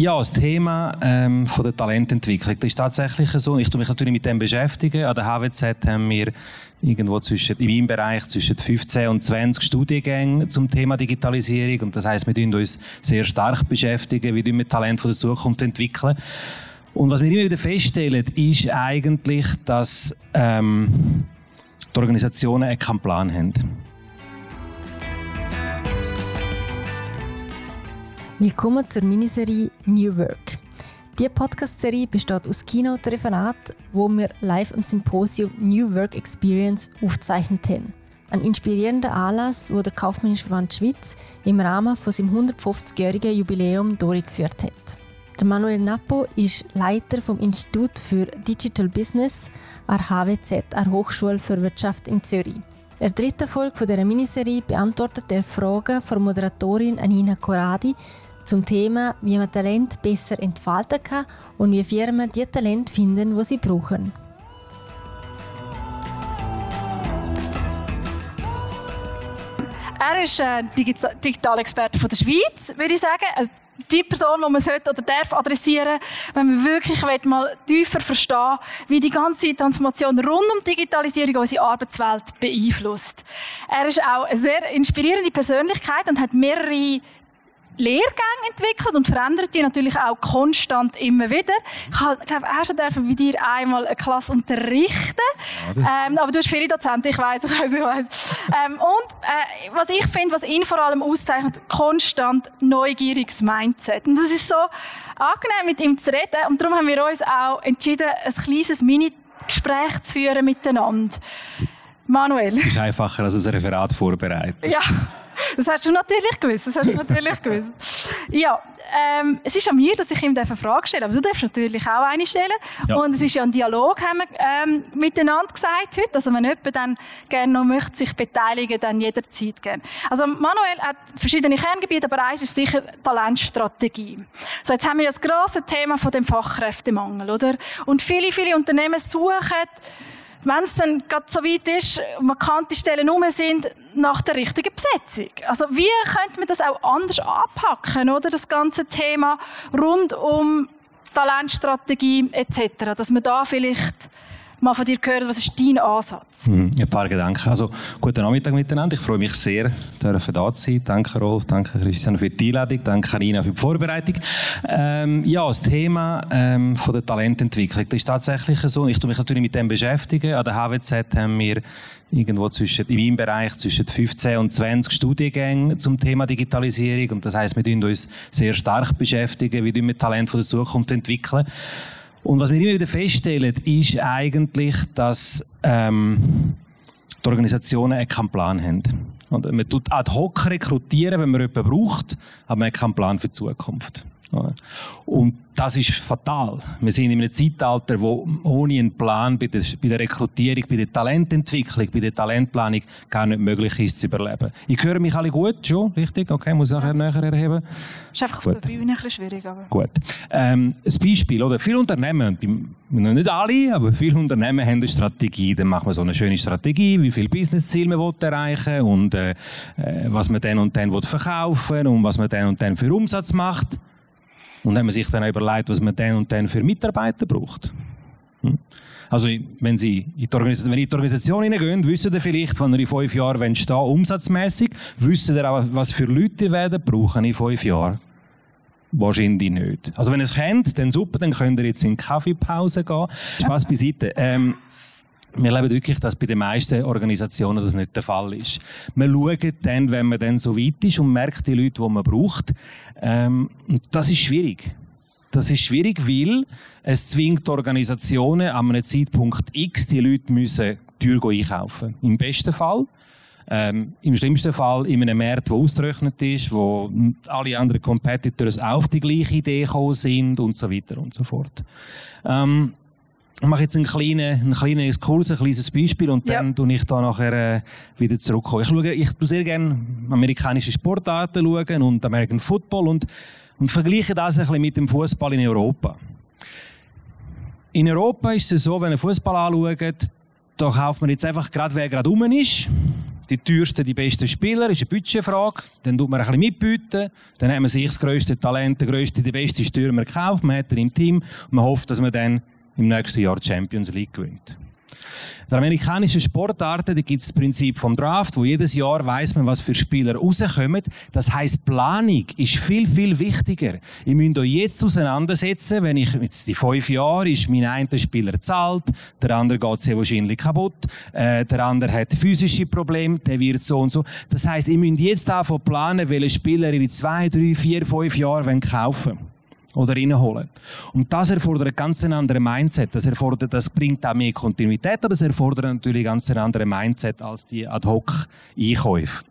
Ja, das Thema ähm, von der Talententwicklung, das ist tatsächlich so. Ich tue mich natürlich mit dem beschäftigen. An der HWZ haben wir irgendwo zwischen, in meinem Bereich zwischen 15 und 20 Studiengänge zum Thema Digitalisierung. Und das heißt, wir tun uns sehr stark beschäftigen, wie wir Talent von der Zukunft entwickeln. Und was wir immer wieder feststellen, ist eigentlich, dass ähm, die Organisationen keinen Plan haben. Willkommen zur Miniserie New Work. Diese Podcast-Serie besteht aus Keynote-Referaten, wo wir live am Symposium New Work Experience aufgezeichnet haben. Ein inspirierender Anlass, wo der Kaufmännische Verband Schweiz im Rahmen von seinem 150-jährigen Jubiläum durchgeführt hat. Der Manuel Nappo ist Leiter vom Institut für Digital Business an HWZ, an Hochschule für Wirtschaft in Zürich. Der dritten Folge dieser Miniserie beantwortet er Fragen von Moderatorin Anina Coradi zum Thema, wie man Talent besser entfalten kann und wie Firmen die Talent finden, wo sie brauchen. Er ist ein Digitalexperte von der Schweiz, würde ich sagen. Also die Person, die man sollte oder darf adressieren, wenn man wirklich mal tiefer verstehen wie die ganze Transformation rund um Digitalisierung unsere Arbeitswelt beeinflusst. Er ist auch eine sehr inspirierende Persönlichkeit und hat mehrere Lehrgänge entwickelt und verändert die natürlich auch konstant immer wieder. Ich glaube auch schon dürfen bei dir einmal eine Klasse unterrichten. Ja, ähm, aber du hast viele Dozenten, ich weiß, ich weiß, ich weiß. Ähm, und äh, was ich finde, was ihn vor allem auszeichnet, konstant neugieriges Mindset. Und das ist so angenehm, mit ihm zu reden. Und darum haben wir uns auch entschieden, ein kleines Mini-Gespräch zu führen miteinander. Manuel. Es ist einfacher als ein Referat vorbereiten. Ja. Das hast du natürlich gewusst. Das hast du natürlich gewusst. Ja, ähm, es ist an mir, dass ich ihm eine Frage stelle, aber du darfst natürlich auch eine stellen. Ja. Und es ist ja ein Dialog, haben wir ähm, miteinander gesagt heute. Also wenn jemand dann gerne noch möchte sich beteiligen, dann jederzeit gerne. Also Manuel hat verschiedene Kerngebiete, aber eins ist sicher Talentstrategie. So jetzt haben wir das große Thema von dem Fachkräftemangel, oder? Und viele, viele Unternehmen suchen wenn es dann gerade so weit ist, markante Stellen rum sind, nach der richtigen Besetzung. Also wie könnte man das auch anders anpacken, oder? Das ganze Thema rund um Talentstrategie etc., dass man da vielleicht mal von dir hören, was ist dein Ansatz? Mhm, ein paar Gedanken. Also, guten Nachmittag miteinander. Ich freue mich sehr, da zu sein. Danke Rolf, danke Christian für die Einladung, danke Nina für die Vorbereitung. Ähm, ja, das Thema ähm, von der Talententwicklung, das ist tatsächlich so. Ich tue mich natürlich mit dem beschäftigen. An der HWZ haben wir irgendwo zwischen, in meinem Bereich zwischen 15 und 20 Studiengänge zum Thema Digitalisierung. Und das heißt, wir tun uns sehr stark beschäftigen, wie wir Talent von der Zukunft entwickeln. Und was wir immer wieder feststellen, ist eigentlich, dass ähm, die Organisationen keinen Plan haben. Und man tut ad hoc rekrutieren, wenn man jemanden braucht, aber man hat keinen Plan für die Zukunft. Und das ist fatal. Wir sind in einem Zeitalter, wo ohne einen Plan bei der, bei der Rekrutierung, bei der Talententwicklung, bei der Talentplanung gar nicht möglich ist zu überleben. Ich höre mich alle gut, schon, richtig? Okay, muss ich nachher näher erheben. Ist einfach auf der Bühne ein bisschen schwierig, aber. Gut. Ähm, ein Beispiel, oder? Viele Unternehmen, nicht alle, aber viele Unternehmen haben eine Strategie. Dann macht man so eine schöne Strategie, wie viel Businessziel man erreichen will und äh, äh, was man dann und dann verkaufen will und was man dann und dann für Umsatz macht. Und haben sich dann überlegt, was man dann und dann für Mitarbeiter braucht. Hm? Also, wenn Sie in die Organisation, wenn in die Organisation hineingehen, wissen Sie vielleicht, wenn ihr in fünf Jahren stehen umsatzmäßig, wissen Sie auch, was für Leute ihr werden brauchen in fünf Jahren. Wahrscheinlich nicht. Also, wenn ihr es kennt, dann super, dann könnt ihr jetzt in die Kaffeepause gehen. Spaß beiseite. Ähm, wir erleben wirklich, dass bei den meisten Organisationen das nicht der Fall ist. Man schaut dann, wenn man dann so weit ist und merkt die Leute, die man braucht. Ähm, das ist schwierig. Das ist schwierig, weil es zwingt Organisationen an einem Zeitpunkt X, die Leute müssen teuer einkaufen. Im besten Fall. Ähm, Im schlimmsten Fall in einem Markt, der ausgerechnet ist, wo alle anderen Competitors auf die gleiche Idee gekommen sind und so weiter und so fort. Ähm, ich mache jetzt einen kleinen, einen kleinen Exkurs, ein kleines Beispiel und dann ja. ich da nachher äh, wieder zurückkommen. Ich schaue, ich tue sehr gerne amerikanische Sportarten schauen und American Football und, und vergleiche das ein bisschen mit dem Fußball in Europa. In Europa ist es so, wenn ihr Fußball anschaut, da kauft man jetzt einfach gerade, wer gerade rum ist. die teuersten, die besten Spieler, ist eine Budgetfrage. Dann tut man ein bisschen mitbieten. Dann hat man sich das grösste Talent, der grösste, die beste Stürmer gekauft. Man hat ihn im Team und man hofft, dass man dann im nächsten Jahr Champions League gewinnt. In amerikanischen Sportarten gibt es das Prinzip vom Draft, wo jedes Jahr weiß man, was für Spieler rauskommen. Das heißt, Planung ist viel, viel wichtiger. Ihr müsst euch jetzt auseinandersetzen, wenn ich jetzt die fünf Jahre ist mein einer Spieler zahlt, der andere geht sehr wahrscheinlich kaputt, äh, der andere hat physische Probleme, der wird so und so. Das heißt, ihr müsst jetzt davon planen, welche Spieler in zwei, drei, vier, fünf Jahren kaufen wollen oder reinholen. Und das erfordert ein ganz anderes Mindset. Das erfordert, das bringt auch mehr Kontinuität, aber es erfordert natürlich ein ganz anderes Mindset als die Ad-Hoc-Einkäufe.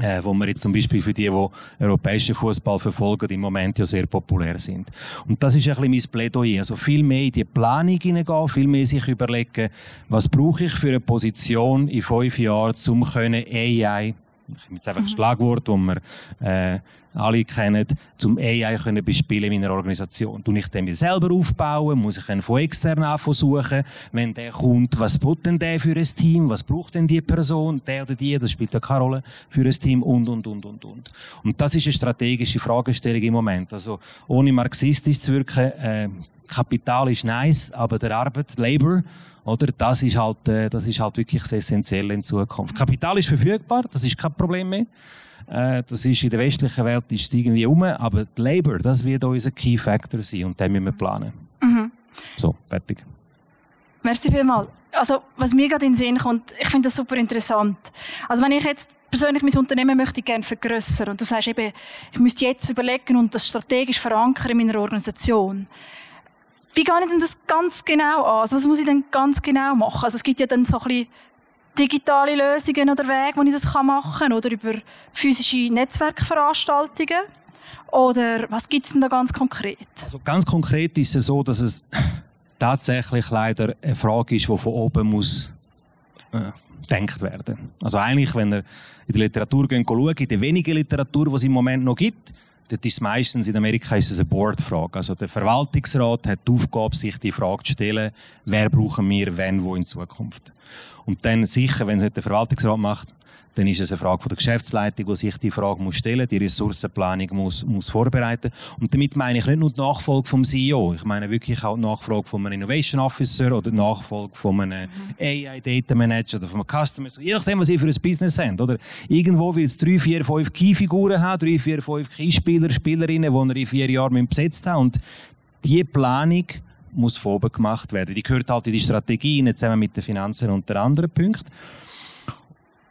Äh, wo wir jetzt zum Beispiel für die, die europäischen Fußball verfolgen, im Moment ja sehr populär sind. Und das ist ein bisschen mein Plädoyer. Also viel mehr in die Planung hineingehen, viel mehr sich überlegen, was brauche ich für eine Position in fünf Jahren, um AI ich jetzt einfach ein mhm. Schlagwort, das wir äh, alle kennen, zum AI können bespielen in meiner Organisation. Du ich den mir selber aufbauen, muss ich ihn von extern suchen. Wenn der kommt, was braucht denn der für ein Team? Was braucht denn die Person? Der oder die? Das spielt ja keine Rolle für ein Team und, und, und, und, und. Und das ist eine strategische Fragestellung im Moment. Also, ohne marxistisch zu wirken, äh, Kapital ist nice, aber der Arbeit, Labor, oder? Das ist halt, äh, das ist halt wirklich das Essentielle in Zukunft. Kapital ist verfügbar, das ist kein Problem mehr. Äh, das ist in der westlichen Welt ist irgendwie um, aber die Labor, das wird unser Key Factor sein und den müssen wir planen. Mhm. So, fertig. Merci vielmals. Also, was mir gerade in den Sinn kommt, ich finde das super interessant. Also, wenn ich jetzt persönlich mein Unternehmen möchte ich gerne vergrößern und du sagst eben, ich müsste jetzt überlegen und das strategisch verankern in meiner Organisation wie gehe ich denn das ganz genau an? Also was muss ich denn ganz genau machen? Also es gibt ja dann so ein bisschen digitale Lösungen oder Wege, wo ich das machen kann oder über physische Netzwerkveranstaltungen. Oder was gibt es denn da ganz konkret? Also ganz konkret ist es so, dass es tatsächlich leider eine Frage ist, die von oben muss äh, gedacht werden. Also eigentlich, wenn ihr in die Literatur schauen, in der wenigen Literatur, die es im Moment noch gibt, Dort ist meistens in Amerika ist es eine Boardfrage. Also der Verwaltungsrat hat die Aufgabe, sich die Frage zu stellen, wer brauchen wir, wenn, wo in Zukunft. Und dann sicher, wenn es nicht der Verwaltungsrat macht, dann ist es eine Frage von der Geschäftsleitung, die sich die Frage muss stellen, die Ressourcenplanung muss, muss vorbereiten. Und damit meine ich nicht nur die Nachfolge vom CEO, ich meine wirklich auch die Nachfolge von einem Innovation Officer oder die Nachfolge von einem mhm. AI Data Manager oder von einem Customer, je nachdem, was Sie für ein Business haben, oder? Irgendwo will es drei, vier, fünf Key-Figuren haben, drei, vier, fünf Key-Spieler, Spielerinnen, die er in vier Jahren besetzt haben. Und die Planung muss von oben gemacht werden. Die gehört halt in die Strategie, zusammen mit den Finanzen und den anderen Punkten.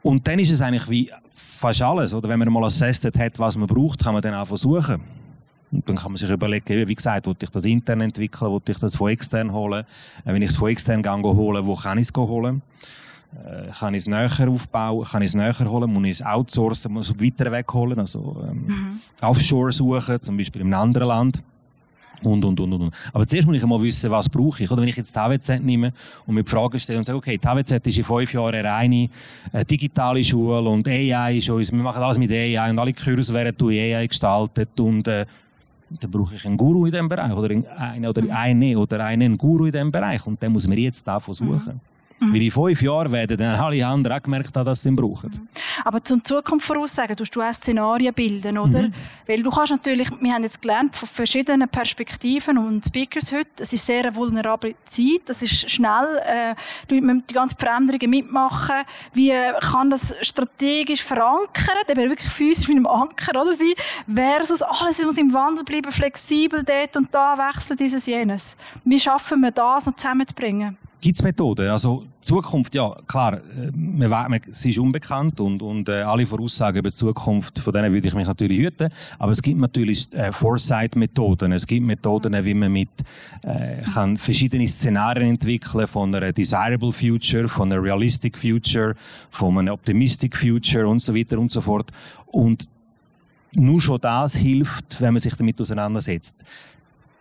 Und dann ist es eigentlich wie fast alles, oder? Wenn man mal assessed hat, was man braucht, kann man dann auch versuchen. Und dann kann man sich überlegen, wie gesagt, wollte ich das intern entwickeln, wollte ich das von extern holen? Äh, wenn ich es von extern gehe, holen, wo kann ich es holen? Äh, kann ich es näher aufbauen? Kann ich es näher holen? Muss ich es outsourcen? Muss ich es weiter wegholen? Also, ähm, mhm. Offshore suchen, zum Beispiel in einem anderen Land. Und, und, und, und. Aber zuerst muss ich einmal wissen, was brauche ich. Oder wenn ich jetzt die HWZ nehme und mir die Frage stelle und sage, okay, die HWZ ist in fünf Jahren eine reine äh, digitale Schule und AI ist uns, wir machen alles mit AI und alle Kurse werden durch AI gestaltet und äh, dann brauche ich einen Guru in diesem Bereich oder einen oder mhm. eine oder einen Guru in diesem Bereich und dann muss man jetzt davon suchen. Mhm. Mhm. Weil in fünf Jahren werden dann alle anderen auch gemerkt haben, dass sie ihn brauchen. Mhm. Aber zum Zukunft voraussagen, tust du auch Szenarien bilden, oder? Mhm. Weil du kannst natürlich, wir haben jetzt gelernt von verschiedenen Perspektiven und Speakers heute, es ist sehr eine vulnerable Zeit, das ist schnell, äh, Leute müssen die ganzen Veränderungen mitmachen. Wie kann das strategisch verankern, eben wirklich physisch mit einem Anker, oder sein, versus alles muss im Wandel bleiben, flexibel dort und da wechseln dieses jenes. Wie schaffen wir das noch zusammenzubringen? Gibt es Methoden? Also Zukunft, ja, klar, äh, man, man, sie ist unbekannt und, und äh, alle Voraussagen über die Zukunft, von denen würde ich mich natürlich hüten. Aber es gibt natürlich äh, Foresight-Methoden. Es gibt Methoden, wie man mit äh, kann verschiedene Szenarien entwickeln von einer desirable future, von einer realistic future, von einem optimistic future und so weiter und so fort. Und nur schon das hilft, wenn man sich damit auseinandersetzt.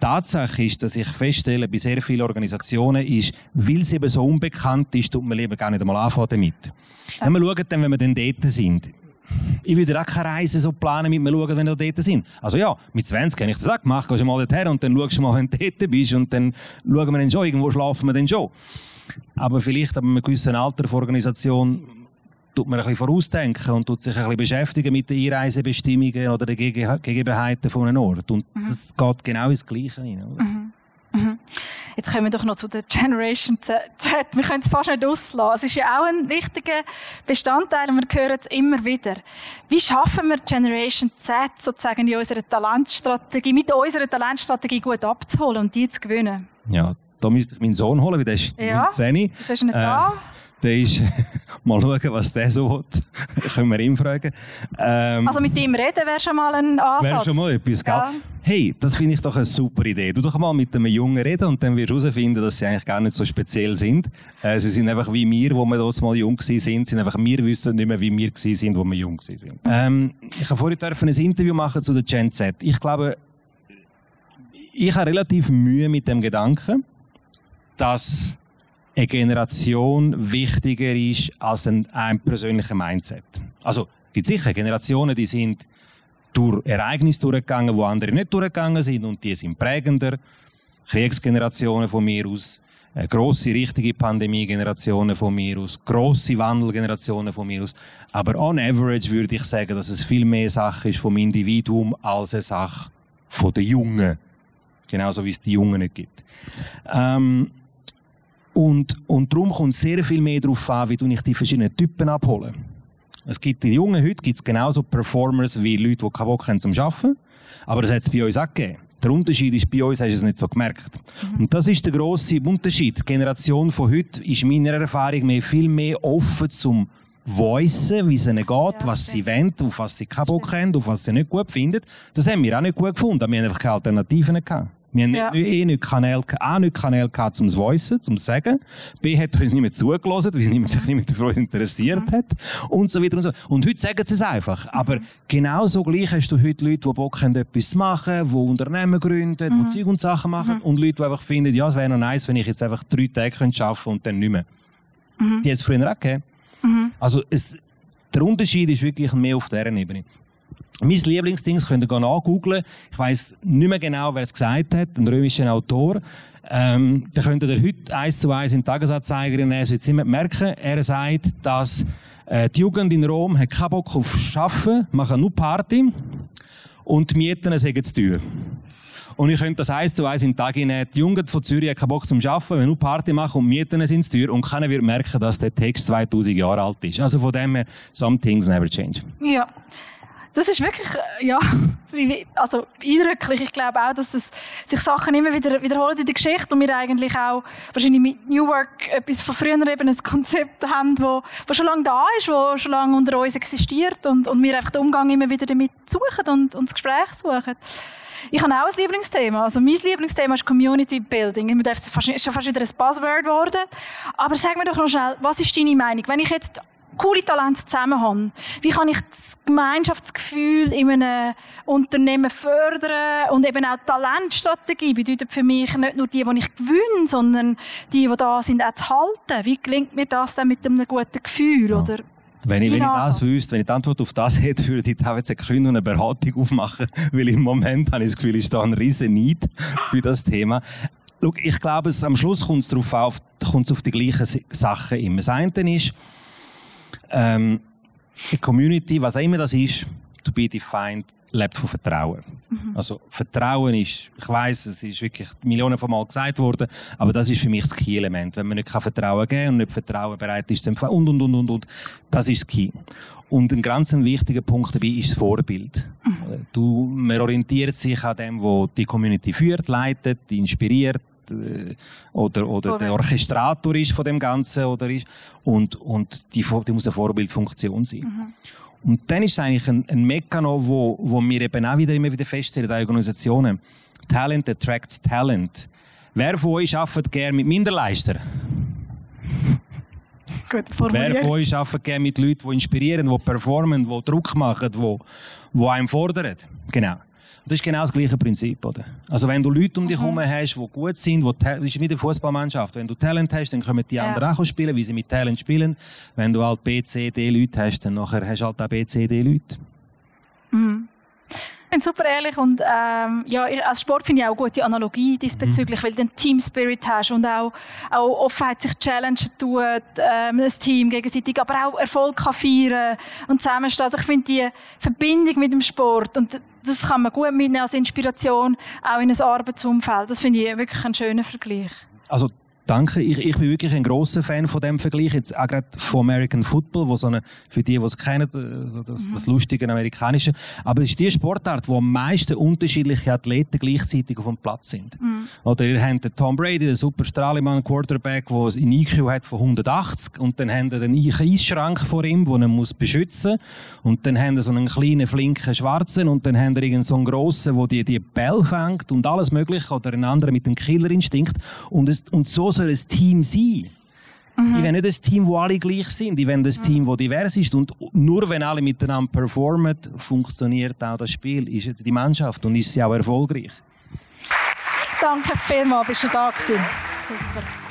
Tatsache ist, dass ich feststelle, bei sehr vielen Organisationen ist, weil es eben so unbekannt ist, tut man lieber gar nicht einmal anfangen damit. Wenn wir schauen, dann, wenn wir dann dort sind, ich würde auch keine Reise so planen, mit mir schauen, wenn wir dort sind. Also ja, mit 20 habe ich das auch gemacht, gehst du mal dorthin und dann schaust du mal, wenn du dort bist und dann schauen wir dann schon, irgendwo schlafen wir dann schon. Aber vielleicht ab einem gewissen Alter der Organisation tut man ein bisschen vorausdenken und tut sich ein bisschen beschäftigen mit den Einreisebestimmungen oder den Gegebenheiten von einem Ort. Und mhm. das geht genau ins Gleiche rein. Mhm. Mhm. Jetzt kommen wir doch noch zu der Generation Z. Wir können es fast nicht auslassen. Es ist ja auch ein wichtiger Bestandteil und wir hören es immer wieder. Wie schaffen wir Generation Z sozusagen in unserer Talentstrategie, mit unserer Talentstrategie gut abzuholen und die zu gewinnen? Ja, da müsste ich meinen Sohn holen, weil der ist ja, 19. Das ist nicht äh, da. Der ist, mal schauen, was der so will. Können wir ihn fragen. Ähm, also mit ihm reden wäre schon mal ein Ansatz. Wäre schon mal etwas, gell? Ja. Hey, das finde ich doch eine super Idee. Du doch mal mit einem Jungen reden und dann wirst du herausfinden, dass sie eigentlich gar nicht so speziell sind. Äh, sie sind einfach wie wir, wo wir dort mal jung waren, sind. sind einfach, wir wissen nicht mehr, wie wir sind, wo wir jung waren. Ähm, ich habe vorhin ein Interview machen zu der Gen Z. Ich glaube, ich habe relativ Mühe mit dem Gedanken, dass eine Generation wichtiger ist als ein, ein persönlicher Mindset. Also, gibt sicher Generationen, die sind durch Ereignisse durchgegangen, wo andere nicht durchgegangen sind und die sind prägender. Kriegsgenerationen von mir aus, äh, grosse, richtige Pandemie-Generationen von mir aus, grosse Wandelgenerationen von mir aus. Aber on average würde ich sagen, dass es viel mehr Sache ist vom Individuum als eine Sache von den Jungen. Genauso wie es die Jungen nicht gibt. Ähm, und, und darum kommt sehr viel mehr darauf an, wie du ich die verschiedenen Typen abholen. Es gibt die Jungen heute gibt es genauso Performers wie Leute, die keinen Bock haben zum Arbeiten. Aber das hat es bei uns auch gegeben. Der Unterschied ist, bei uns hast du es nicht so gemerkt. Mhm. Und das ist der grosse Unterschied. Die Generation von heute ist meiner Erfahrung mehr viel mehr offen zum Voicen, wie es ihnen geht, ja, was sie wollen, auf was sie keinen Bock haben, auf was sie nicht gut finden. Das haben wir auch nicht gut gefunden. Wir haben einfach keine Alternativen gehabt. Wir haben ja. nicht, eh nicht Kanäle, A, nicht Kanäle gehabt zum Voicen, zum Sagen. B, hat uns niemand zugelassen, weil sich niemand sich niemand dafür interessiert mhm. hat. Und so weiter und so. Und heute sagen sie es einfach. Mhm. Aber genauso gleich hast du heute Leute, die Bock haben, etwas zu machen, die Unternehmen gründen, mhm. die Zeug und Sachen machen. Mhm. Und Leute, die einfach finden, ja, es wäre noch nice, wenn ich jetzt einfach drei Tage arbeiten könnte und dann nicht mehr. Mhm. Die hat es früher auch gegeben. Mhm. Also, es, der Unterschied ist wirklich mehr auf dieser Ebene. Mein Lieblingsding, könnt ihr nachgoogeln. Ich weiss nicht mehr genau, wer es gesagt hat, ein römischer Autor. Ähm, da könnt ihr heute eins zu eins in den Tagesanzeiger nehmen. Es immer merken, er sagt, dass äh, die Jugend in Rom hat keinen Bock auf Arbeiten, machen nur Party und die Mieten sagen zu teuer. Und ich könnte das eins zu eins in den Tag nehmen. Die Jugend von Zürich hat keinen Bock zum Arbeiten, wenn nur Party machen und Mieten sind zu teuer und keiner wird merken, dass der Text 2000 Jahre alt ist. Also von dem her, some things never change. Ja das ist wirklich, äh, ja, also eindrücklich. Ich glaube auch, dass das, sich Sachen immer wieder wiederholen in der Geschichte und wir eigentlich auch wahrscheinlich mit New Work etwas von früher eben ein Konzept haben, wo, wo schon lange da ist, wo schon lange unter uns existiert und, und wir einfach den Umgang immer wieder damit suchen und, und das Gespräch suchen. Ich habe auch ein Lieblingsthema. Also mein Lieblingsthema ist Community Building. Es ist schon fast wieder ein Buzzword geworden. Aber sag mir doch noch schnell, was ist deine Meinung? Wenn ich jetzt coole Talente zusammen haben. Wie kann ich das Gemeinschaftsgefühl in einem Unternehmen fördern und eben auch Talentstrategie bedeutet für mich nicht nur die, die ich gewinne, sondern die, die da sind, auch zu halten. Wie gelingt mir das dann mit einem guten Gefühl? Ja. Oder wenn ich, wenn ich das wüsste, wenn ich die Antwort auf das hätte, würde ich da jetzt eine eine Beratung aufmachen, weil im Moment habe ich das Gefühl, ist da ein riesen Need für das Thema. Schau, ich glaube, es, am Schluss kommt es darauf auf, kommt es auf die gleichen Sachen immer. Das eine ist, ähm, eine Community, was auch immer das ist, to be defined, lebt von Vertrauen. Mhm. Also Vertrauen ist, ich weiß, es ist wirklich Millionen von Mal gesagt worden, aber das ist für mich das Key-Element. Wenn man nicht Vertrauen geben kann und nicht Vertrauen bereit ist zu empfangen und, und, und, und, und, das ist das Key. Und ein ganz wichtiger Punkt dabei ist das Vorbild. Mhm. Du, man orientiert sich an dem, wo die Community führt, leitet, inspiriert, äh, oder, oder der Orchestrator ist von dem Ganzen oder ist, und, und die, die muss eine Vorbildfunktion sein. Mhm. Und dann ist es eigentlich ein, ein Mechanismus, wo, wo wir eben auch wieder immer wieder feststellen, in Organisationen. Talent attracts Talent. Wer von euch arbeitet gerne mit Minderleistern? Gut Wer von euch arbeitet gerne mit Leuten, die inspirieren, die performen, die Druck machen, die, die einem fordern? Genau. Das ist genau das gleiche Prinzip, oder? Also wenn du Leute um dich herum hast, die gut sind, die, das ist wie eine Fußballmannschaft. Wenn du Talent hast, dann können die ja. anderen auch spielen, wie sie mit Talent spielen. Wenn du halt B, C, D Leute hast, dann nachher hast du halt auch B, C, D Leute. Mhm. Ich bin super ehrlich und ähm, ja, als Sport finde ich auch eine gute Analogie diesbezüglich, mhm. weil du einen Team Spirit hast und auch, auch Offenheit sich Challenge tut, ähm, das Team gegenseitig, aber auch Erfolg kann feiern und zusammenstehen. Also ich finde die Verbindung mit dem Sport und das kann man gut mitnehmen als Inspiration auch in ein Arbeitsumfeld. Das finde ich wirklich ein schöner Vergleich. Also Danke. Ich, ich bin wirklich ein großer Fan von dem Vergleich. Jetzt auch gerade von American Football, wo so eine, für die, die es kennen, äh, so das, mhm. das lustige amerikanische. Aber es ist die Sportart, wo am meisten unterschiedliche Athleten gleichzeitig auf dem Platz sind. Mhm. Oder ihr habt den Tom Brady, den super Strahlemann Quarterback, der einen IQ hat von 180 und dann habt ihr einen Eisschrank vor ihm, den er muss beschützen und dann habt ihr so einen kleinen, flinken Schwarzen und dann habt ihr irgend so einen grossen, der die, die Bälle fängt und alles mögliche oder einen anderen mit dem Killerinstinkt und, es, und so soll ein Team sein. Mhm. Ich will nicht ein Team, wo alle gleich sind. Ich will ein mhm. Team, das divers ist. Und nur wenn alle miteinander performen, funktioniert auch das Spiel, ist die Mannschaft und ist sie auch erfolgreich. Danke vielmals, bist du da gewesen.